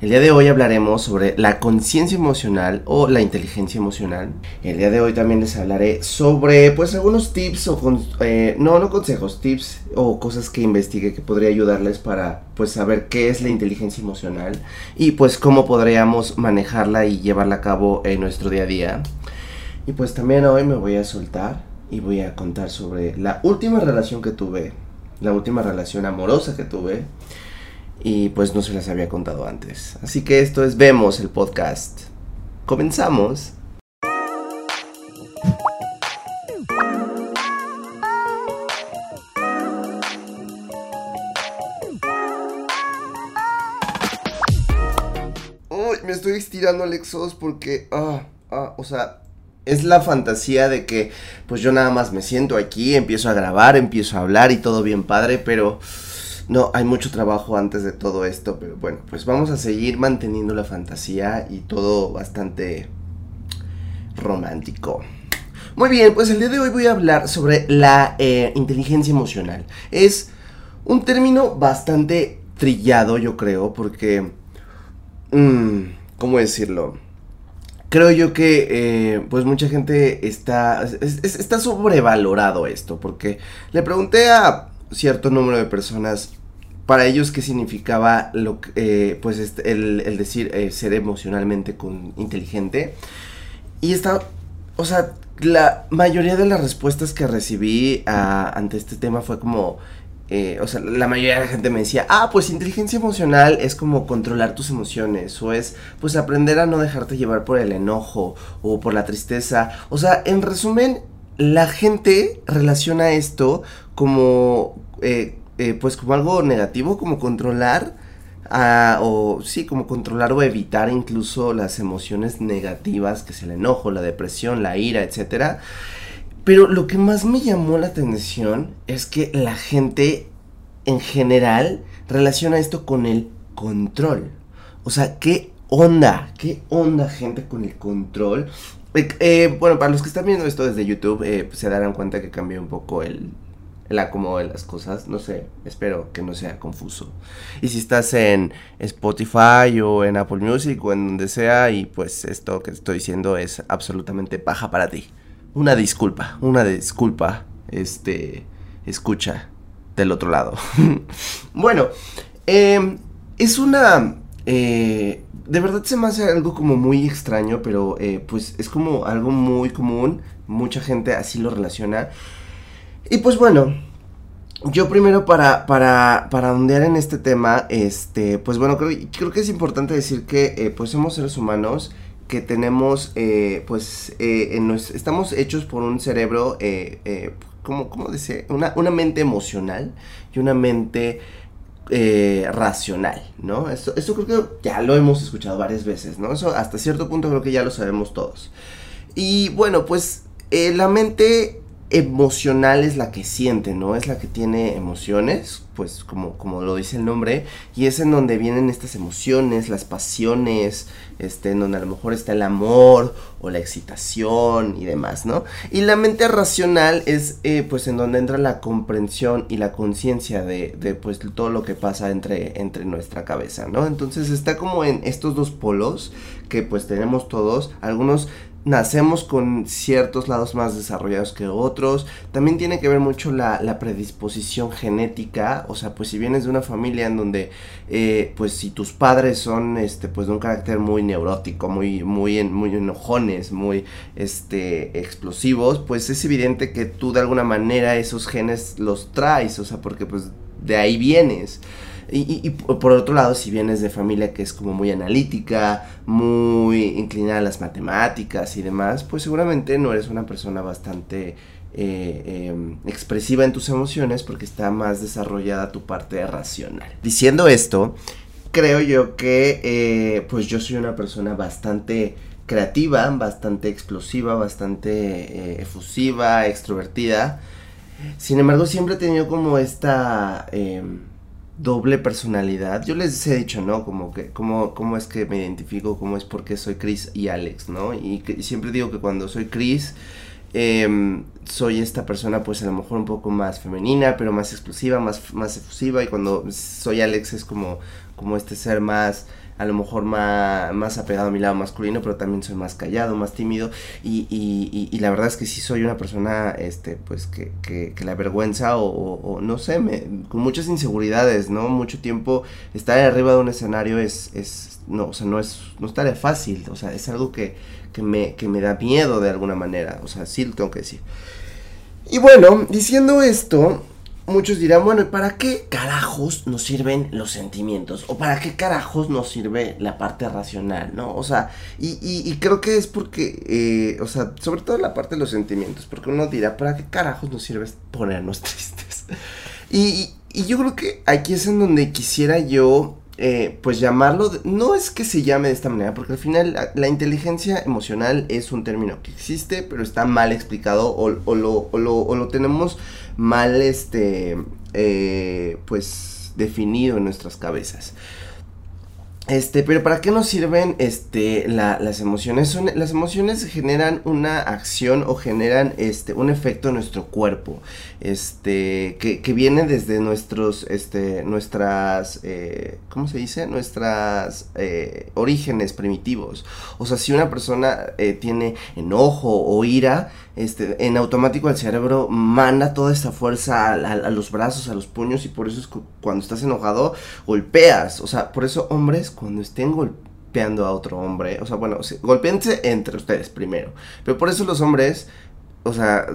El día de hoy hablaremos sobre la conciencia emocional o la inteligencia emocional. El día de hoy también les hablaré sobre pues algunos tips o eh, no, no consejos, tips o cosas que investigue que podría ayudarles para pues saber qué es la inteligencia emocional y pues cómo podríamos manejarla y llevarla a cabo en nuestro día a día. Y pues también hoy me voy a soltar y voy a contar sobre la última relación que tuve, la última relación amorosa que tuve y pues no se las había contado antes. Así que esto es Vemos el podcast. Comenzamos. Uy, me estoy estirando Alexos porque, ah, ah, o sea, es la fantasía de que pues yo nada más me siento aquí, empiezo a grabar, empiezo a hablar y todo bien padre, pero no, hay mucho trabajo antes de todo esto, pero bueno, pues vamos a seguir manteniendo la fantasía y todo bastante romántico. Muy bien, pues el día de hoy voy a hablar sobre la eh, inteligencia emocional. Es un término bastante trillado, yo creo, porque... Mmm, ¿Cómo decirlo? Creo yo que eh, pues mucha gente está, está sobrevalorado esto, porque le pregunté a cierto número de personas para ellos qué significaba lo eh, pues este, el, decir eh, ser emocionalmente inteligente. Y está, o sea, la mayoría de las respuestas que recibí ante este tema fue como, eh, o sea, la mayoría de la gente me decía, ah, pues inteligencia emocional es como controlar tus emociones, o es pues aprender a no dejarte llevar por el enojo o por la tristeza. O sea, en resumen, la gente relaciona esto como eh, pues como algo negativo, como controlar, o sí, como controlar o evitar incluso las emociones negativas, que es el enojo, la depresión, la ira, etc. Pero lo que más me llamó la atención es que la gente en general relaciona esto con el control. O sea, ¿qué onda? ¿Qué onda gente con el control? Eh, eh, bueno, para los que están viendo esto desde YouTube, pues se darán cuenta que cambié un poco el, el acomodo de las cosas. No sé, espero que no sea confuso. Y si estás en Spotify o en Apple Music o en donde sea y pues esto que estoy diciendo es absolutamente paja para ti. Una disculpa, una disculpa, este, escucha del otro lado. bueno, em, es una... Eh, de verdad se me hace algo como muy extraño, pero eh, pues es como algo muy común. Mucha gente así lo relaciona. Y pues bueno, yo primero para, para, para ondear en este tema, este, pues bueno, creo, creo que es importante decir que eh, pues somos seres humanos que tenemos, eh, pues, eh, estamos hechos por un cerebro, ¿cómo, cómo dice? Una, una mente emocional y una mente racional, ¿no? Eso, eso creo que ya lo hemos escuchado varias veces, ¿no? Eso hasta cierto punto creo que ya lo sabemos todos. Y bueno, pues la mente emocional es la que siente, ¿no? Es la que tiene emociones, pues como, como lo dice el nombre, y es en donde vienen estas emociones, las pasiones, este, en donde a lo mejor está el amor o la excitación y demás, ¿no? Y la mente racional es eh, pues en donde entra la comprensión y la conciencia de, de, pues todo lo que pasa entre, entre nuestra cabeza, ¿no? Entonces está como en estos dos polos que pues tenemos todos, algunos nacemos con ciertos lados más desarrollados que otros. También tiene que ver mucho la, predisposición genética. O sea, pues si vienes de una familia en donde, eh, pues si tus padres son, este, pues de un carácter muy neurótico, muy, muy, muy enojones, muy, este, explosivos, pues es evidente que tú de alguna manera esos genes los traes. O sea, porque pues de ahí vienes. Y, por otro lado, si vienes de familia que es como muy analítica, muy inclinada a las matemáticas y demás, pues seguramente no eres una persona bastante eh, em, expresiva en tus emociones porque está más desarrollada tu parte racional. Diciendo esto, creo yo que eh, pues yo soy una persona bastante creativa, bastante explosiva, bastante eh, efusiva, extrovertida. Sin embargo, siempre he tenido como esta em, doble personalidad. Yo les he dicho, ¿no? Como que, cómo, cómo es que me identifico, cómo es porque soy Chris y Alex, ¿no? Y, siempre digo que cuando soy Chris, em, soy esta persona pues a lo mejor un poco más femenina, pero más explosiva, más, más efusiva. Y cuando soy Alex es como, como este ser más a lo mejor más, más apegado a mi lado masculino, pero también soy más callado, más tímido y, y, y, la verdad es que sí soy una persona, este, pues que, que, la vergüenza o, o, no sé, me, con muchas inseguridades, ¿no? Mucho tiempo estar arriba de un escenario es, es no, o sea, no es, no es tarea fácil, o sea, es algo que, que, me, que me da miedo de alguna manera, o sea, sí lo tengo que decir. Y bueno, diciendo esto, muchos dirán, bueno, ¿para qué carajos nos sirven los sentimientos? ¿O para qué carajos nos sirve la parte racional, no? O sea, y, y, creo que es porque, eh, o sea, sobre todo la parte de los sentimientos, porque uno dirá, ¿para qué carajos nos sirve ponernos tristes? Y, y yo creo que aquí es en donde quisiera yo eh, pues llamarlo, no es que se llame de esta manera, porque al final la, inteligencia emocional es un término que existe, pero está mal explicado o, o, lo, o, lo, o lo, tenemos mal, este, eh, pues definido en nuestras cabezas. Este, pero ¿para qué nos sirven este, las emociones? Son, las emociones generan una acción o generan este, un efecto en nuestro cuerpo, este, que, que viene desde nuestros, este, nuestras, eh, ¿cómo se dice? Nuestras eh, orígenes primitivos. O sea, si una persona eh, tiene enojo o ira, este, en automático el cerebro manda toda esta fuerza a, los brazos, a los puños y por eso es cuando estás enojado golpeas. O sea, por eso hombres cuando estén golpeando a otro hombre, o sea, bueno, golpeense entre ustedes primero. Pero por eso los hombres, o sea,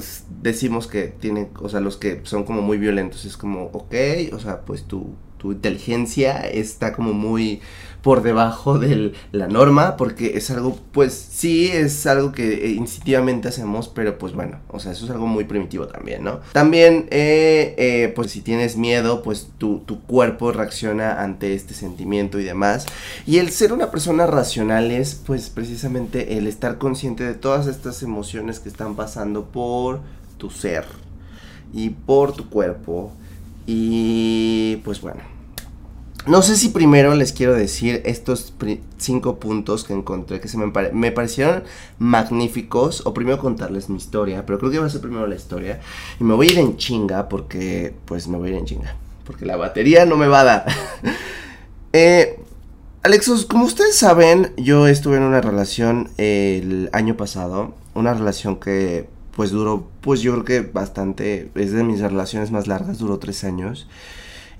decimos que tienen, o sea, los que son como muy violentos, es como, ok, o sea, pues tu, tu inteligencia está como muy por debajo de la norma, porque es algo, pues sí, es algo que eh, instintivamente hacemos, pero pues bueno, o sea, eso es algo muy primitivo también, ¿no? También, eh, eh, pues si tienes miedo, pues tu, tu, cuerpo reacciona ante este sentimiento y demás. Y el ser una persona racional es, pues precisamente el estar consciente de todas estas emociones que están pasando por tu ser y por tu cuerpo. Y pues bueno, no sé si primero les quiero decir estos cinco puntos que encontré que se me, me, parecieron magníficos. O primero contarles mi historia. Pero creo que va a ser primero la historia. Y me voy a ir en chinga porque, pues me voy a ir en chinga. Porque la batería no me va a dar. eh, Alexos, como ustedes saben, yo estuve en una relación el año pasado. Una relación que pues duró, pues yo creo que bastante. Es de mis relaciones más largas, duró tres años.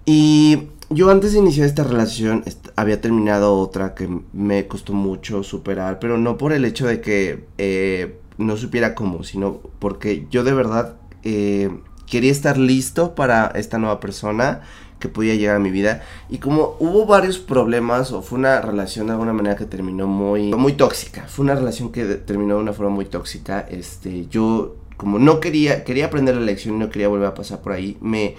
Y yo antes de iniciar esta relación había terminado otra que me costó mucho superar, pero no por el hecho de que eh, no supiera cómo, sino porque yo de verdad eh, quería estar listo para esta nueva persona que podía llegar a mi vida. Y como hubo varios problemas o fue una relación de alguna manera que terminó muy muy tóxica fue una relación que terminó de una forma muy tóxica este yo como no quería quería aprender la lección y no quería volver a pasar por ahí me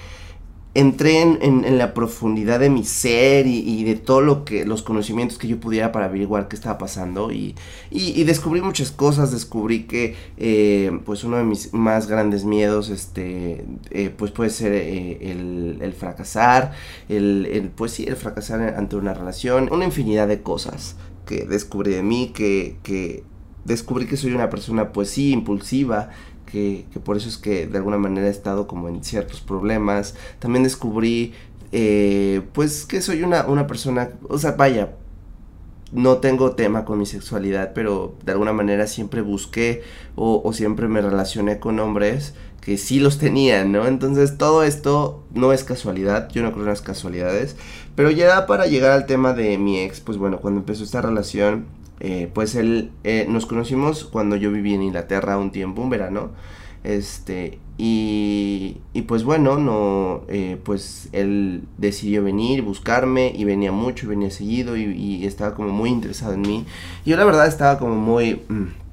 entré en, en, la profundidad de mi ser y, de todo lo que los conocimientos que yo pudiera para averiguar qué estaba pasando y, y, descubrí muchas cosas descubrí que eh, pues uno de mis más grandes miedos este eh, pues puede ser eh, el, el, fracasar el, el, pues sí el fracasar ante una relación una infinidad de cosas que descubrí de mí que, que descubrí que soy una persona pues sí impulsiva que, por eso es que de alguna manera he estado como en ciertos problemas. También descubrí, eh, pues, que soy una, una persona, o sea, vaya, no tengo tema con mi sexualidad, pero de alguna manera siempre busqué o, o, siempre me relacioné con hombres que sí los tenían, ¿no? Entonces todo esto no es casualidad, yo no creo en las casualidades, pero ya para llegar al tema de mi ex, pues bueno, cuando empezó esta relación, eh, pues él, eh, nos conocimos cuando yo viví en Inglaterra un tiempo, un verano, este, y, y pues bueno, no, eh, pues él decidió venir, buscarme, y venía mucho, y venía seguido, y, estaba como muy interesado en mí, y yo la verdad estaba como muy... Mm,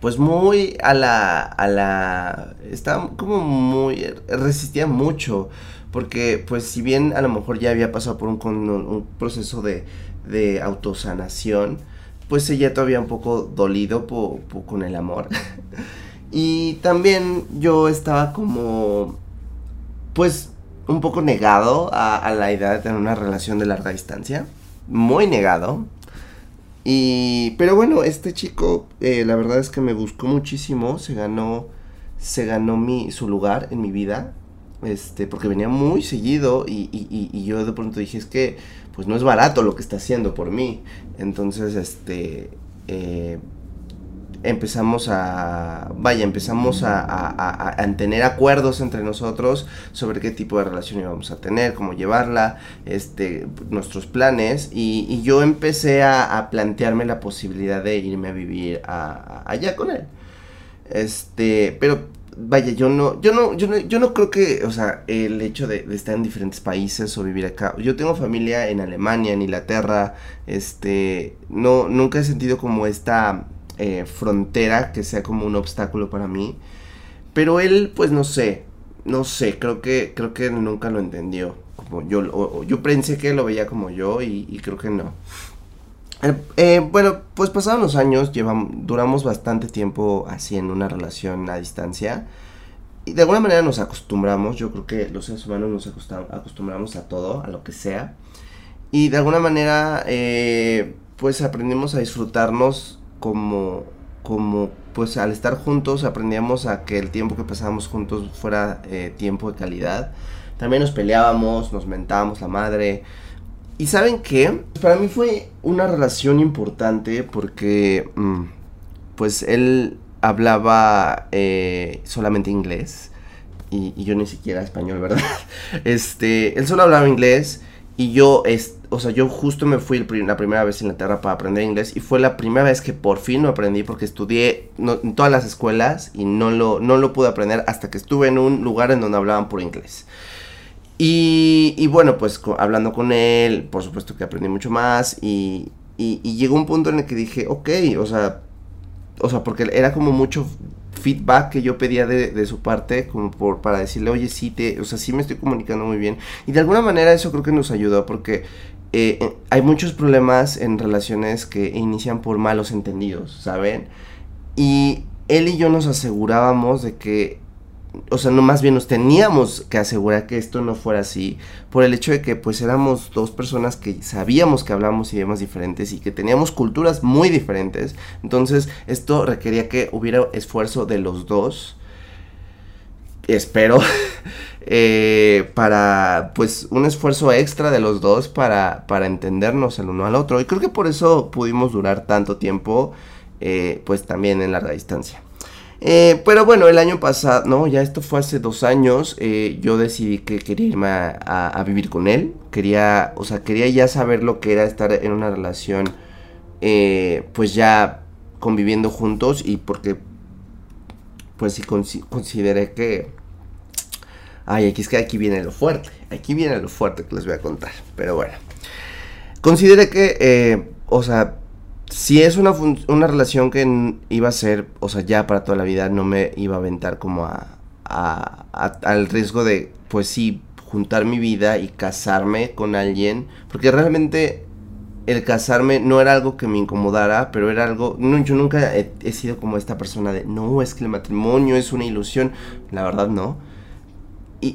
pues muy a la a la estaba como muy resistía mucho porque pues si bien a lo mejor ya había pasado por un, un proceso de, de autosanación pues seguía todavía un poco dolido con el amor. y también yo estaba como, pues, un poco negado a, la idea de tener una relación de larga distancia. Muy negado. Y, pero bueno, este chico, eh, la verdad es que me buscó muchísimo, se ganó, se ganó mi, su lugar en mi vida, este, porque venía muy seguido y, y, y yo de pronto dije, es que pues no es barato lo que está haciendo por mí. Entonces, este, eh, empezamos a, vaya, empezamos a, tener acuerdos entre nosotros sobre qué tipo de relación íbamos a tener, cómo llevarla, este, nuestros planes, y, yo empecé a, plantearme la posibilidad de irme a vivir allá con él. Este, pero vaya, yo no, yo no, yo no, yo no creo que, o sea, el hecho de, estar en diferentes países o vivir acá, yo tengo familia en Alemania, en Inglaterra, este, no, nunca he sentido como esta eh, frontera que sea como un obstáculo para mí, pero él, pues no sé, no sé, creo que, creo que nunca lo entendió, como yo, yo pensé que lo veía como yo y, creo que no. Eh, eh, bueno, pues pasados los años, llevamos, duramos bastante tiempo así en una relación a distancia. Y de alguna manera nos acostumbramos, yo creo que los seres humanos nos acostumbramos a todo, a lo que sea. Y de alguna manera, eh, pues aprendimos a disfrutarnos como, como, pues al estar juntos aprendíamos a que el tiempo que pasábamos juntos fuera tiempo de calidad. También nos peleábamos, nos mentábamos la madre, y saben qué? Para mí fue una relación importante porque, mm, pues él hablaba eh, solamente inglés y, yo ni siquiera español, ¿verdad? Este, él solo hablaba inglés y yo, es, o sea, yo justo me fui la primera vez a Inglaterra para aprender inglés y fue la primera vez que por fin lo aprendí porque estudié en todas las escuelas y no lo, no lo pude aprender hasta que estuve en un lugar en donde hablaban por inglés. Y, bueno, pues hablando con él, por supuesto que aprendí mucho más y, llegó un punto en el que dije, ok, o sea, o sea, porque era como mucho feedback que yo pedía de, su parte, como por, para decirle, oye, sí, te, o sea, sí me estoy comunicando muy bien. Y de alguna manera eso creo que nos ayudó porque eh, eh, hay muchos problemas en relaciones que inician por malos entendidos, ¿saben? Y él y yo nos asegurábamos de que o sea, no más bien nos teníamos que asegurar que esto no fuera así, por el hecho de que pues éramos dos personas que sabíamos que hablábamos idiomas diferentes y que teníamos culturas muy diferentes, entonces esto requería que hubiera esfuerzo de los dos, espero, eh, para pues un esfuerzo extra de los dos para, para entendernos el uno al otro, y creo que por eso pudimos durar tanto tiempo, eh, pues también en larga distancia. Eh, pero bueno, el año pasado, no, ya esto fue hace dos años, eh, yo decidí que quería irme a, vivir con él. Quería, o sea, quería ya saber lo que era estar en una relación, eh, pues ya conviviendo juntos y porque, pues sí consideré que... Ay, aquí es que aquí viene lo fuerte, aquí viene lo fuerte que les voy a contar, pero bueno. Consideré que, o sea, si es una, una relación que iba a ser, o sea, ya para toda la vida, no me iba a aventar como a, al riesgo de, pues sí, juntar mi vida y casarme con alguien, porque realmente el casarme no era algo que me incomodara, pero era algo, no, yo nunca he sido como esta persona de, no, es que el matrimonio es una ilusión, la verdad no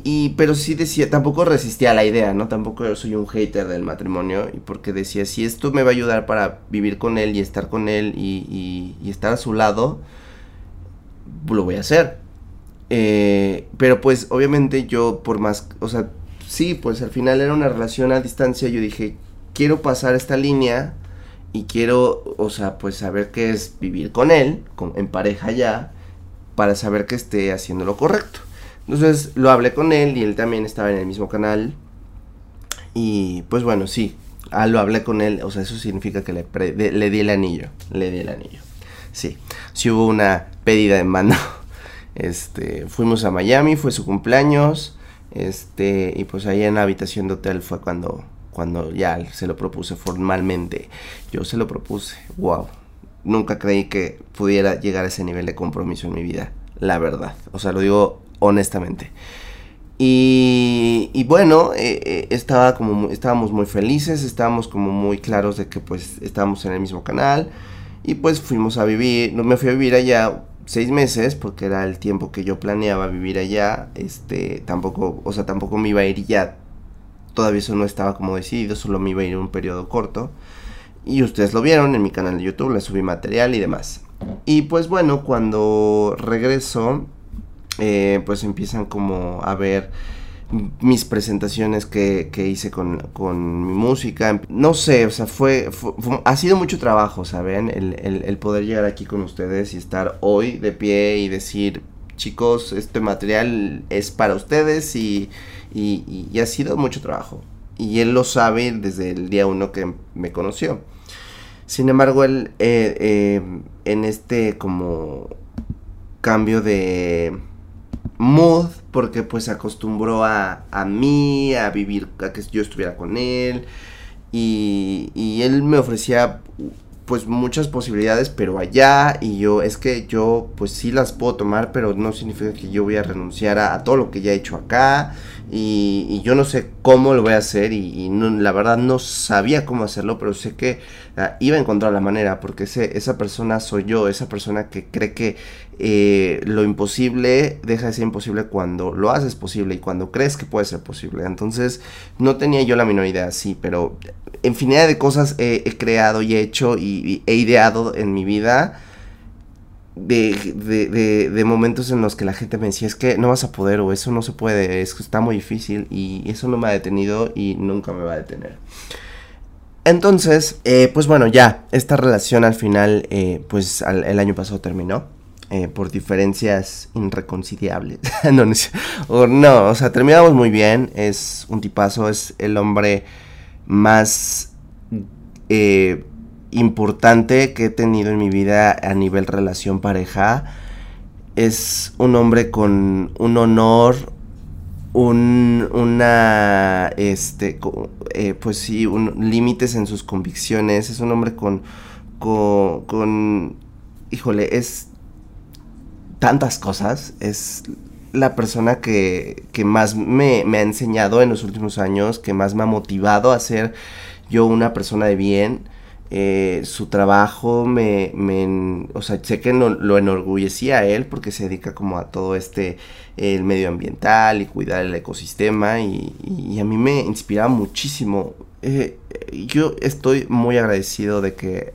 y, pero sí decía, tampoco resistía a la idea, ¿no? Tampoco soy un hater del matrimonio, y porque decía, si esto me va a ayudar para vivir con él y estar con él y, estar a su lado, lo voy a hacer. Eh, pero pues obviamente yo por más, o sea, sí, pues al final era una relación a distancia, yo dije, quiero pasar esta línea y quiero, o sea, pues saber qué es vivir con él, en pareja ya, para saber que esté haciendo lo correcto. Entonces lo hablé con él y él también estaba en el mismo canal. Y pues bueno, sí, ah, lo hablé con él, o sea, eso significa que le, le di el anillo, le di el anillo. Sí, sí hubo una pedida de mano. Este, fuimos a Miami, fue su cumpleaños, este, y pues ahí en la habitación de hotel fue cuando, cuando ya se lo propuse formalmente. Yo se lo propuse, wow. Nunca creí que pudiera llegar a ese nivel de compromiso en mi vida, la verdad. O sea, lo digo honestamente. Y, bueno, eh, eh, estaba como, estábamos muy felices, estábamos como muy claros de que pues estábamos en el mismo canal. Y pues fuimos a vivir, me fui a vivir allá seis meses porque era el tiempo que yo planeaba vivir allá. Este, tampoco, o sea, tampoco me iba a ir ya. Todavía eso no estaba como decidido, solo me iba a ir un periodo corto. Y ustedes lo vieron en mi canal de YouTube, le subí material y demás. Y pues bueno, cuando regreso, eh, pues empiezan como a ver mis presentaciones que, hice con, mi música. No sé, o sea, fue, ha sido mucho trabajo, ¿saben? El, poder llegar aquí con ustedes y estar hoy de pie y decir, chicos, este material es para ustedes y, ha sido mucho trabajo. Y él lo sabe desde el día uno que me conoció. Sin embargo, él eh, eh, en este como cambio de mood porque pues se acostumbró a, a mí, a vivir, a que yo estuviera con él y, y él me ofrecía pues muchas posibilidades, pero allá y yo, es que yo pues sí las puedo tomar, pero no significa que yo voy a renunciar a, todo lo que ya he hecho acá y, yo no sé cómo lo voy a hacer y, la verdad no sabía cómo hacerlo, pero sé que ah, iba a encontrar la manera porque ese, esa persona soy yo, esa persona que cree que eh, lo imposible deja de ser imposible cuando lo haces posible y cuando crees que puede ser posible. Entonces no tenía yo la menor idea, sí, pero infinidad de cosas he, creado y he hecho y, he ideado en mi vida. De, de, momentos en los que la gente me decía es que no vas a poder o eso no se puede, es que está muy difícil y eso no me ha detenido y nunca me va a detener. Entonces, eh, pues bueno, ya, esta relación al final, eh, pues el año pasado terminó. Eh, por diferencias irreconciliables. no, o, no, o sea, terminamos muy bien. Es un tipazo, es el hombre más importante que he tenido en mi vida a nivel relación pareja. Es un hombre con un honor, un, una, este, eh, pues sí, un, límites en sus convicciones. Es un hombre con, con, con, híjole, es tantas cosas. Es la persona que, que más me, me, ha enseñado en los últimos años, que más me ha motivado a ser yo una persona de bien. Eh, su trabajo me, o sea, sé que no, lo enorgullecía a él porque se dedica como a todo este, el medio ambiental y cuidar el ecosistema y, y, a mí me inspiraba muchísimo. Eh, yo estoy muy agradecido de que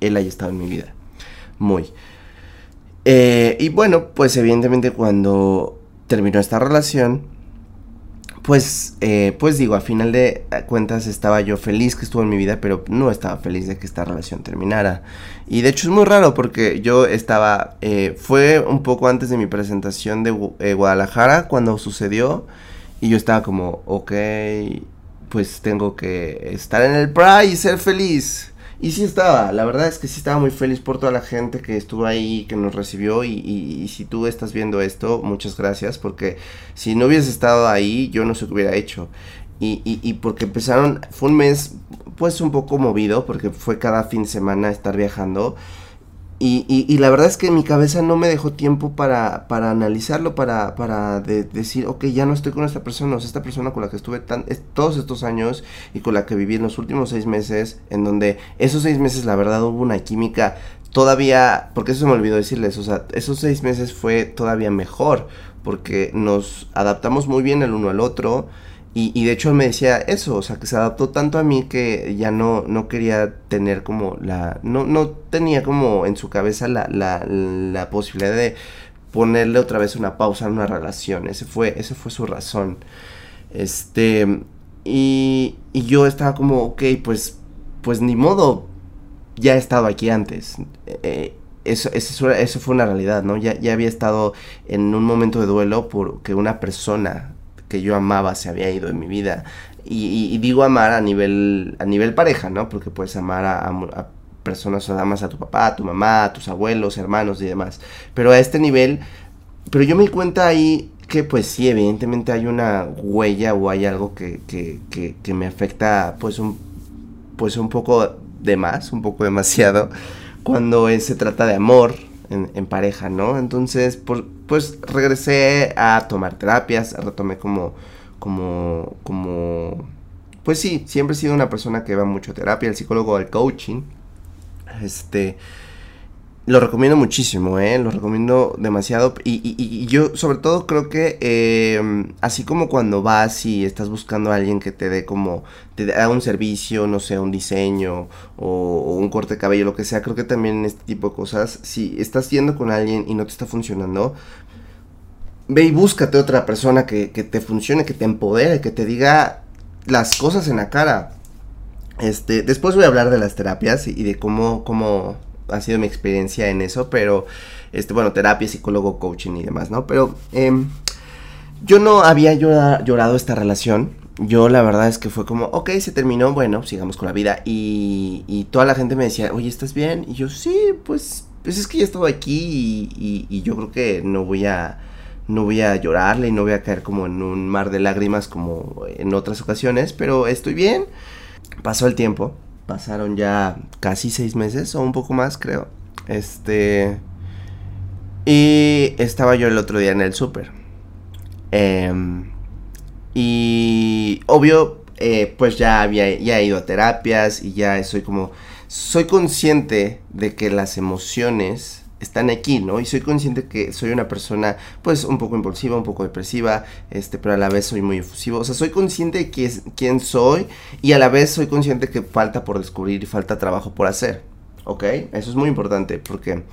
él haya estado en mi vida. Muy. Eh, y bueno, pues evidentemente cuando terminó esta relación, pues, eh, pues digo, a final de cuentas estaba yo feliz que estuvo en mi vida, pero no estaba feliz de que esta relación terminara. Y de hecho es muy raro porque yo estaba, eh, fue un poco antes de mi presentación de Guadalajara cuando sucedió y yo estaba como, ok, pues tengo que estar en el Pride y ser feliz. Y sí estaba, la verdad es que sí estaba muy feliz por toda la gente que estuvo ahí, que nos recibió y, si tú estás viendo esto, muchas gracias porque si no hubieses estado ahí yo no sé qué hubiera hecho. Y, y, porque empezaron, fue un mes pues un poco movido porque fue cada fin de semana estar viajando y, y, la verdad es que mi cabeza no me dejó tiempo para, para analizarlo, para, para decir, ok, ya no estoy con esta persona, o sea, esta persona con la que estuve tan, todos estos años y con la que viví en los últimos seis meses, en donde esos seis meses la verdad hubo una química todavía, porque eso se me olvidó decirles, o sea, esos seis meses fue todavía mejor, porque nos adaptamos muy bien el uno al otro, y, de hecho me decía eso, o sea, que se adaptó tanto a mí que ya no, no quería tener como la... No, no tenía como en su cabeza la, la, la posibilidad de ponerle otra vez una pausa en una relación. Ese fue, ese fue su razón. Este... Y, y yo estaba como, ok, pues, pues ni modo, ya he estado aquí antes. Eh, eso, eso, eso, fue una realidad, ¿no? Ya, ya había estado en un momento de duelo porque una persona que yo amaba se había ido en mi vida. Y, digo amar a nivel, a nivel pareja, ¿no? Porque puedes amar a, personas, o amas a tu papá, a tu mamá, a tus abuelos, hermanos y demás. Pero a este nivel, pero yo me di cuenta ahí que pues sí, evidentemente hay una huella o hay algo que, que, que, me afecta pues un, pues un poco de más, un poco demasiado, cuando se trata de amor, en, pareja, ¿no? Entonces, pues regresé a tomar terapias, retomé como, como, como, pues sí, siempre he sido una persona que va mucho a terapia, el psicólogo, el coaching, este, lo recomiendo muchísimo, ¿eh? Lo recomiendo demasiado. Y, yo sobre todo creo que eh, así como cuando vas y estás buscando a alguien que te dé como, te da un servicio, no sé, un diseño o, un corte de cabello, lo que sea, creo que también este tipo de cosas, si estás yendo con alguien y no te está funcionando, ve y búscate otra persona que, que te funcione, que te empodere, que te diga las cosas en la cara. Este, después voy a hablar de las terapias y, de cómo, cómo ha sido mi experiencia en eso, pero, este, bueno, terapia, psicólogo, coaching y demás, ¿no? Pero em, yo no había llorado esta relación. Yo la verdad es que fue como, ok, se terminó, bueno, sigamos con la vida. Y, y toda la gente me decía, oye, ¿estás bien? Y yo, sí, pues, pues es que ya estuve aquí y, y yo creo que no voy a no voy a llorarle y no voy a caer como en un mar de lágrimas como en otras ocasiones, pero estoy bien. Pasó el tiempo, pasaron ya casi seis meses o un poco más creo. Este... Y estaba yo el otro día en el súper. Em, y obvio, eh, pues ya había ya he ido a terapias y ya soy como... Soy consciente de que las emociones están aquí, ¿no? Y soy consciente que soy una persona, pues, un poco impulsiva, un poco depresiva, este, pero a la vez soy muy efusivo. O sea, soy consciente de quién, soy y a la vez soy consciente que falta por descubrir y falta trabajo por hacer, ¿ok? Eso es muy importante porque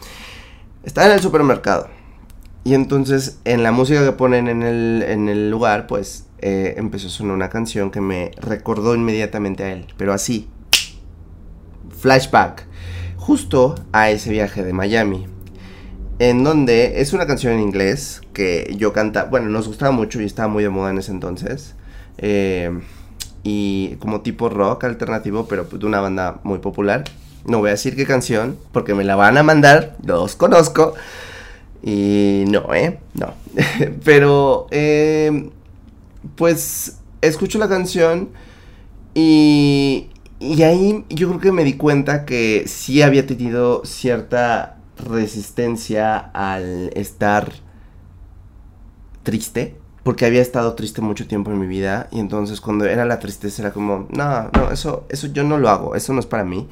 estaba en el supermercado y entonces en la música que ponen en el, en el lugar, pues, eh, empezó a sonar una canción que me recordó inmediatamente a él, pero así, flashback justo a ese viaje de Miami en donde es una canción en inglés que yo canta, bueno, nos gustaba mucho y estaba muy de moda en ese entonces. Eh, y como tipo rock alternativo, pero pues de una banda muy popular. No voy a decir qué canción, porque me la van a mandar, los conozco. Y no, ¿eh? No. pero, eh, pues, escucho la canción y, y ahí yo creo que me di cuenta que sí había tenido cierta resistencia al estar triste, porque había estado triste mucho tiempo en mi vida y entonces cuando era la tristeza era como, no, no, eso, eso yo no lo hago, eso no es para mí.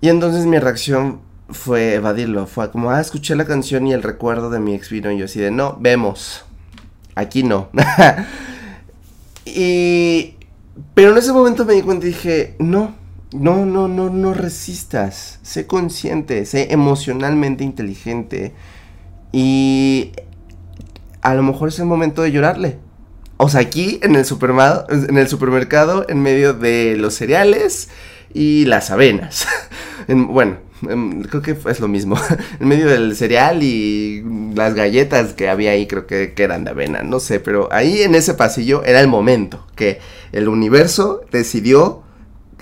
Y entonces mi reacción fue evadirlo, fue como, ah, escuché la canción y el recuerdo de mi ex y yo así de, no, vemos, aquí no. y... Pero en ese momento me di cuenta y dije, no, no, no, no, no resistas. Sé consciente, sé emocionalmente inteligente. Y a lo mejor es el momento de llorarle. O sea, aquí en el, supermercado, en el supermercado, en medio de los cereales y las avenas. bueno, creo que es lo mismo. en medio del cereal y las galletas que había ahí, creo que, que, eran de avena, no sé, pero ahí en ese pasillo era el momento que el universo decidió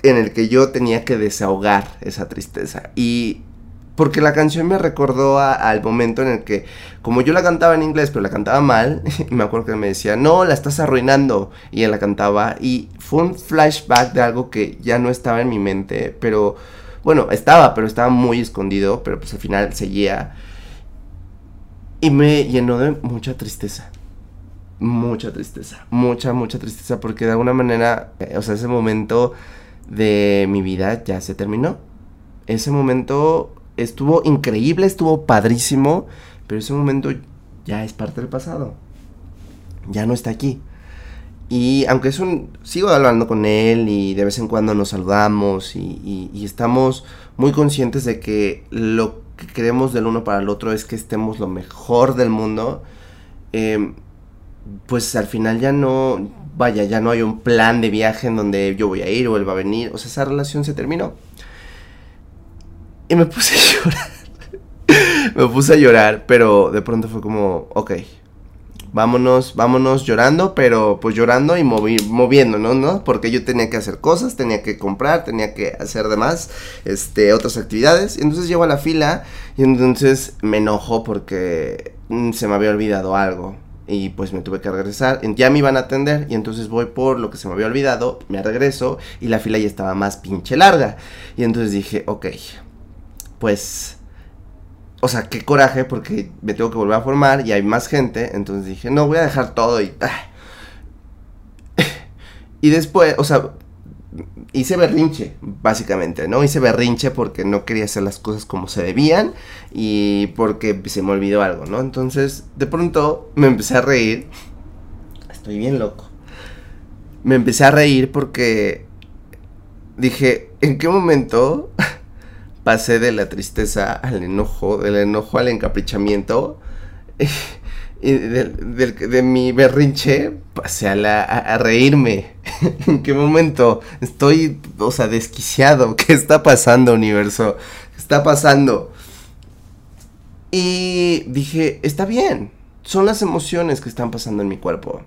en el que yo tenía que desahogar esa tristeza. Y porque la canción me recordó al momento en el que, como yo la cantaba en inglés, pero la cantaba mal, me acuerdo que me decía, no, la estás arruinando. Y él la cantaba. Y fue un flashback de algo que ya no estaba en mi mente, pero bueno, estaba, pero estaba muy escondido, pero pues al final seguía. Y me llenó de mucha tristeza. Mucha tristeza. Mucha, mucha tristeza. Porque de alguna manera, eh, o sea, ese momento de mi vida ya se terminó. Ese momento estuvo increíble, estuvo padrísimo, pero ese momento ya es parte del pasado. Ya no está aquí. Y aunque es un... Sigo hablando con él y de vez en cuando nos saludamos y, estamos muy conscientes de que lo que queremos del uno para el otro es que estemos lo mejor del mundo. Eh, pues al final ya no, vaya, ya no hay un plan de viaje en donde yo voy a ir o él va a venir. O sea, esa relación se terminó. Y me puse a llorar. me puse a llorar, pero de pronto fue como, ok, vámonos, vámonos llorando, pero pues llorando y moviéndonos, ¿no? Porque yo tenía que hacer cosas, tenía que comprar, tenía que hacer demás, este, otras actividades. Y entonces llego a la fila y entonces me enojo porque mm, se me había olvidado algo y pues me tuve que regresar. Ya me iban a atender y entonces voy por lo que se me había olvidado, me regreso y la fila ya estaba más pinche larga. Y entonces dije, ok, pues, o sea, qué coraje porque me tengo que volver a formar y hay más gente. Entonces dije, no, voy a dejar todo y... Ah". y después, o sea, hice berrinche, básicamente, ¿no? Hice berrinche porque no quería hacer las cosas como se debían y porque se me olvidó algo, ¿no? Entonces, de pronto me empecé a reír. Estoy bien loco. Me empecé a reír porque dije, ¿en qué momento pasé de la tristeza al enojo, del enojo al encaprichamiento? de, mi berrinche pasé a, reírme. ¿En qué momento? Estoy, o sea, desquiciado. ¿Qué está pasando, universo? ¿Qué está pasando? Y dije, está bien. Son las emociones que están pasando en mi cuerpo.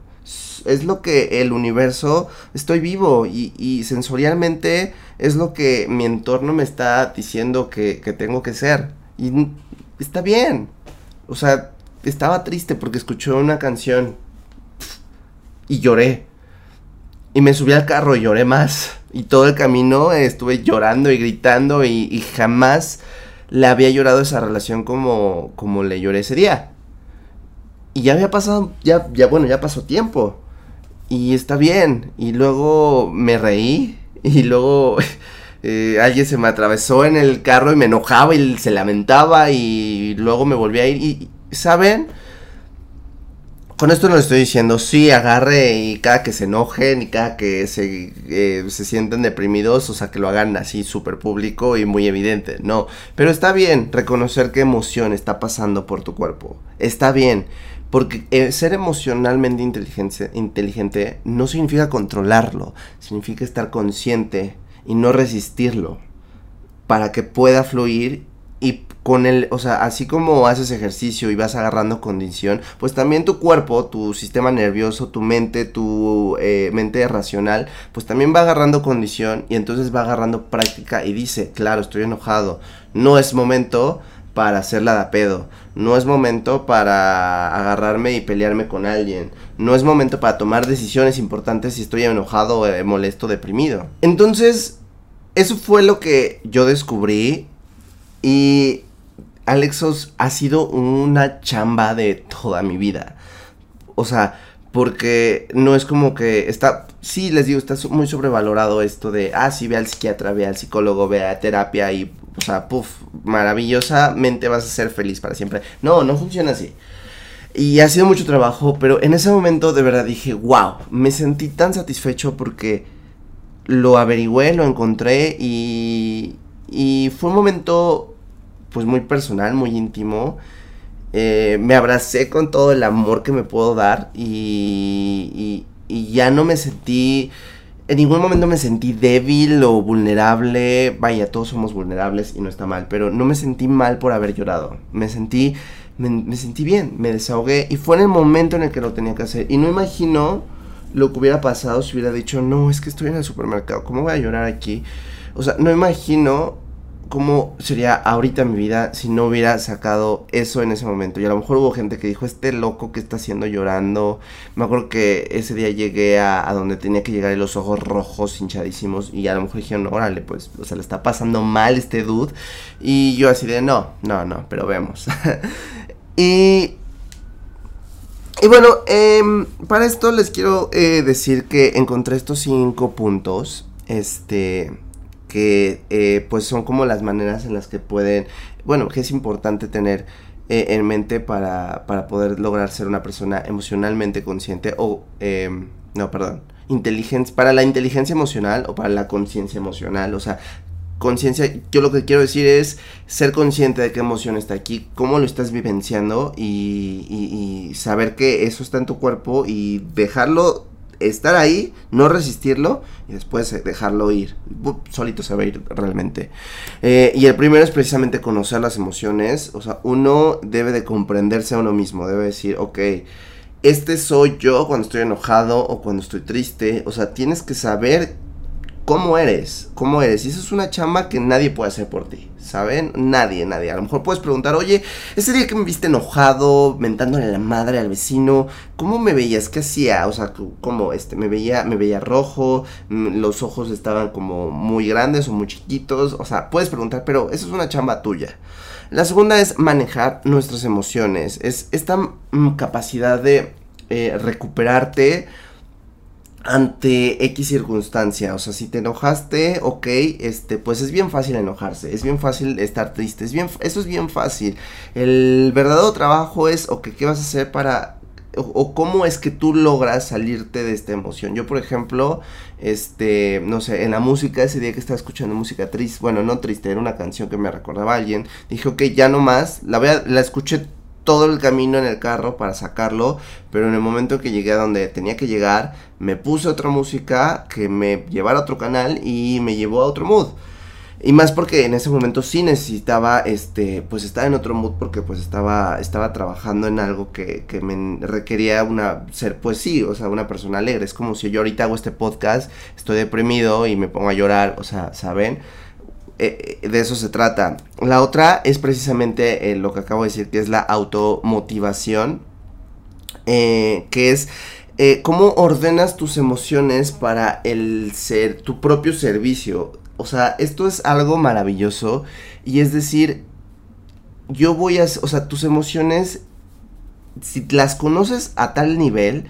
Es lo que el universo, estoy vivo y, y sensorialmente es lo que mi entorno me está diciendo que, que tengo que ser. Y está bien. O sea, estaba triste porque escuché una canción y lloré. Y me subí al carro y lloré más. Y todo el camino estuve llorando y gritando y, jamás le había llorado esa relación como, como le lloré ese día. Y ya había pasado, ya, ya, bueno, ya pasó tiempo. Y está bien. Y luego me reí. Y luego eh, alguien se me atravesó en el carro y me enojaba y se lamentaba. Y luego me volví a ir. Y, ¿saben? Con esto no le estoy diciendo, sí, agarre y cada que se enojen y cada que se, eh, se sienten deprimidos, o sea, que lo hagan así súper público y muy evidente. No, pero está bien reconocer qué emoción está pasando por tu cuerpo. Está bien, porque eh, ser emocionalmente inteligente, inteligente no significa controlarlo, significa estar consciente y no resistirlo para que pueda fluir y con el, o sea, así como haces ejercicio y vas agarrando condición, pues también tu cuerpo, tu sistema nervioso, tu mente, tu eh, mente racional, pues también va agarrando condición y entonces va agarrando práctica y dice, claro, estoy enojado, no es momento para hacerla de pedo, no es momento para agarrarme y pelearme con alguien, no es momento para tomar decisiones importantes si estoy enojado, eh, molesto, deprimido. Entonces, eso fue lo que yo descubrí y Alexos ha sido una chamba de toda mi vida. O sea, porque no es como que está, sí les digo, está muy sobrevalorado esto de, ah, sí, ve al psiquiatra, ve al psicólogo, ve a terapia y, o sea, puff, maravillosamente vas a ser feliz para siempre. No, no funciona así. Y ha sido mucho trabajo, pero en ese momento de verdad dije, wow, me sentí tan satisfecho porque lo averigüé, lo encontré y, y fue un momento pues muy personal, muy íntimo. Eh, me abracé con todo el amor que me puedo dar y, y, ya no me sentí, en ningún momento me sentí débil o vulnerable. Vaya, todos somos vulnerables y no está mal, pero no me sentí mal por haber llorado. Me sentí, me, sentí bien, me desahogué y fue en el momento en el que lo tenía que hacer. Y no imagino lo que hubiera pasado si hubiera dicho, no, es que estoy en el supermercado, ¿cómo voy a llorar aquí? O sea, no imagino cómo sería ahorita mi vida si no hubiera sacado eso en ese momento. Y a lo mejor hubo gente que dijo, este loco que está haciendo llorando. Me acuerdo que ese día llegué a, donde tenía que llegar y los ojos rojos, hinchadísimos. Y a lo mejor dijeron, órale, pues, o sea, le está pasando mal este dude. Y yo así de, no, no, no, pero vemos. y... Y bueno, em, para esto les quiero eh, decir que encontré estos cinco puntos. Este que eh, pues son como las maneras en las que pueden, bueno, que es importante tener eh, en mente para, para, poder lograr ser una persona emocionalmente consciente o, em, no, perdón, inteligencia, para la inteligencia emocional o para la conciencia emocional, o sea, conciencia, yo lo que quiero decir es ser consciente de qué emoción está aquí, cómo lo estás vivenciando y, y, y saber que eso está en tu cuerpo y dejarlo estar ahí, no resistirlo y después eh, dejarlo ir. Solito se va a ir realmente. Eh, y el primero es precisamente conocer las emociones. O sea, uno debe de comprenderse a uno mismo. Debe decir, ok, este soy yo cuando estoy enojado o cuando estoy triste. O sea, tienes que saber cómo eres, cómo eres. Y eso es una chamba que nadie puede hacer por ti, ¿saben? Nadie, nadie. A lo mejor puedes preguntar, oye, ese día que me viste enojado, mentándole la madre al vecino, ¿cómo me veías? ¿Qué hacía? O sea, ¿cómo? Este, me veía, me veía rojo, los ojos estaban como muy grandes o muy chiquitos. O sea, puedes preguntar, pero eso es una chamba tuya. La segunda es manejar nuestras emociones. Es esta mm, capacidad de eh, recuperarte ante X circunstancia. O sea, si te enojaste, ok, este, pues es bien fácil enojarse, es bien fácil estar triste, es bien, eso es bien fácil. El verdadero trabajo es, ok, ¿qué vas a hacer para, o, cómo es que tú logras salirte de esta emoción? Yo, por ejemplo, este, no sé, en la música, ese día que estaba escuchando música triste, bueno, no triste, era una canción que me recordaba a alguien, dije, ok, ya no más, la, voy la escuché todo el camino en el carro para sacarlo, pero en el momento que llegué a donde tenía que llegar, me puse otra música que me llevara a otro canal y me llevó a otro mood. Y más porque en ese momento sí necesitaba, este, pues estar en otro mood porque pues estaba, estaba trabajando en algo que, que me requería una, ser, pues sí, o sea, una persona alegre. Es como si yo ahorita hago este podcast, estoy deprimido y me pongo a llorar, o sea, ¿saben? Eh, eh, de eso se trata. La otra es precisamente eh, lo que acabo de decir, que es la automotivación, que es cómo ordenas tus emociones para el ser, tu propio servicio. O sea, esto es algo maravilloso y es decir, yo voy a, o sea, tus emociones, si las conoces a tal nivel,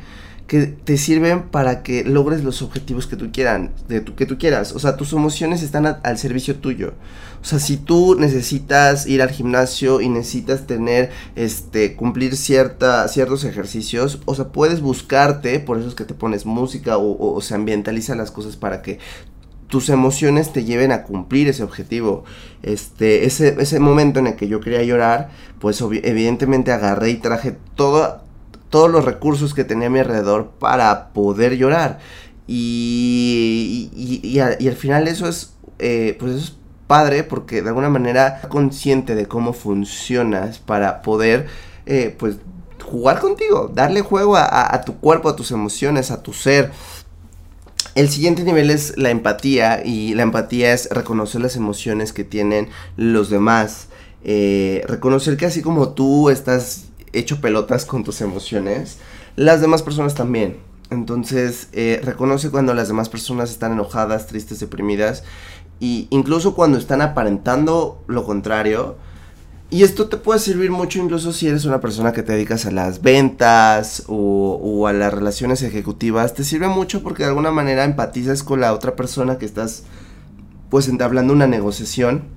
que te sirven para que logres los objetivos que tú quieran, de que tú quieras. O sea, tus emociones están al servicio tuyo. O sea, si tú necesitas ir al gimnasio y necesitas tener, este, cumplir cierta, ciertos ejercicios, o sea, puedes buscarte, por eso es que te pones música o, o, se ambientalizan las cosas para que tus emociones te lleven a cumplir ese objetivo. Este, ese, ese momento en el que yo quería llorar, pues evidentemente agarré y traje todo, todos los recursos que tenía a mi alrededor para poder llorar. Y, y, al final eso es, eh, pues eso es padre porque de alguna manera consciente de cómo funcionas para poder, eh, pues, jugar contigo, darle juego a, tu cuerpo, a tus emociones, a tu ser. El siguiente nivel es la empatía y la empatía es reconocer las emociones que tienen los demás. Eh, reconocer que así como tú estás hecho pelotas con tus emociones, las demás personas también. Entonces, eh, reconoce cuando las demás personas están enojadas, tristes, deprimidas, y incluso cuando están aparentando lo contrario. Y esto te puede servir mucho incluso si eres una persona que te dedicas a las ventas o, o, a las relaciones ejecutivas. Te sirve mucho porque de alguna manera empatizas con la otra persona que estás pues entablando una negociación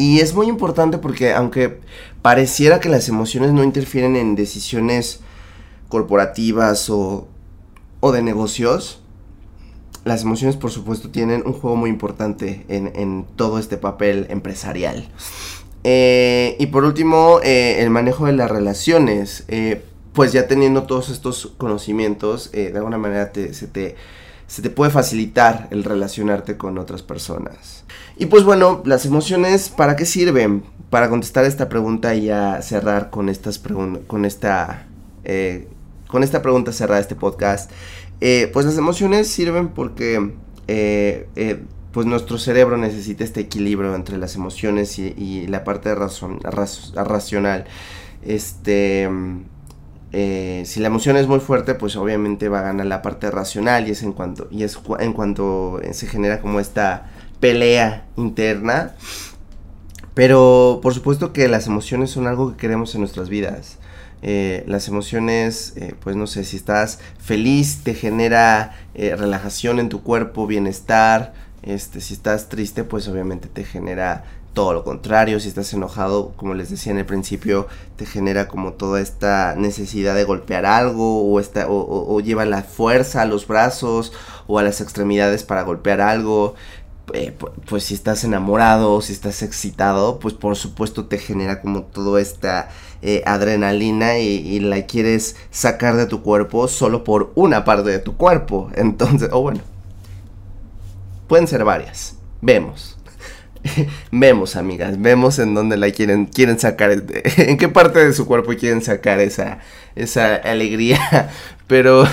y es muy importante porque aunque pareciera que las emociones no interfieren en decisiones corporativas o, o de negocios, las emociones por supuesto tienen un juego muy importante en, en todo este papel empresarial. Eh, y por último, eh, el manejo de las relaciones. Eh, pues ya teniendo todos estos conocimientos, de alguna manera se te se te puede facilitar el relacionarte con otras personas. Y pues bueno, las emociones, ¿para qué sirven? Para contestar esta pregunta y ya cerrar con estas con esta eh, con esta pregunta cerrada este podcast. Eh, pues las emociones sirven porque eh, pues nuestro cerebro necesita este equilibrio entre las emociones y, la parte razón, racional. Este eh, si la emoción es muy fuerte, pues obviamente va a ganar la parte racional y es en cuanto, y es en cuanto se genera como esta pelea interna. Pero por supuesto que las emociones son algo que queremos en nuestras vidas. Eh, las emociones, eh, pues no sé, si estás feliz te genera relajación en tu cuerpo, bienestar. Este, si estás triste, pues obviamente te genera todo lo contrario, si estás enojado, como les decía en el principio, te genera como toda esta necesidad de golpear algo o, esta, o, lleva la fuerza a los brazos o a las extremidades para golpear algo. Eh, pues si estás enamorado, si estás excitado, pues por supuesto te genera como toda esta eh, adrenalina y, y, la quieres sacar de tu cuerpo solo por una parte de tu cuerpo. Entonces, o bueno, pueden ser varias. Vemos. vemos, amigas, vemos en dónde la quieren, quieren sacar, en qué parte de su cuerpo quieren sacar esa, esa alegría. Pero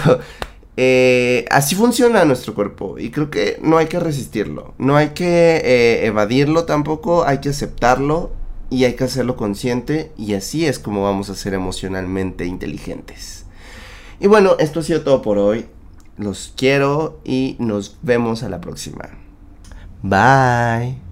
eh, así funciona nuestro cuerpo y creo que no hay que resistirlo, no hay que eh, evadirlo tampoco, hay que aceptarlo y hay que hacerlo consciente y así es como vamos a ser emocionalmente inteligentes. Y bueno, esto ha sido todo por hoy. Los quiero y nos vemos a la próxima. Bye.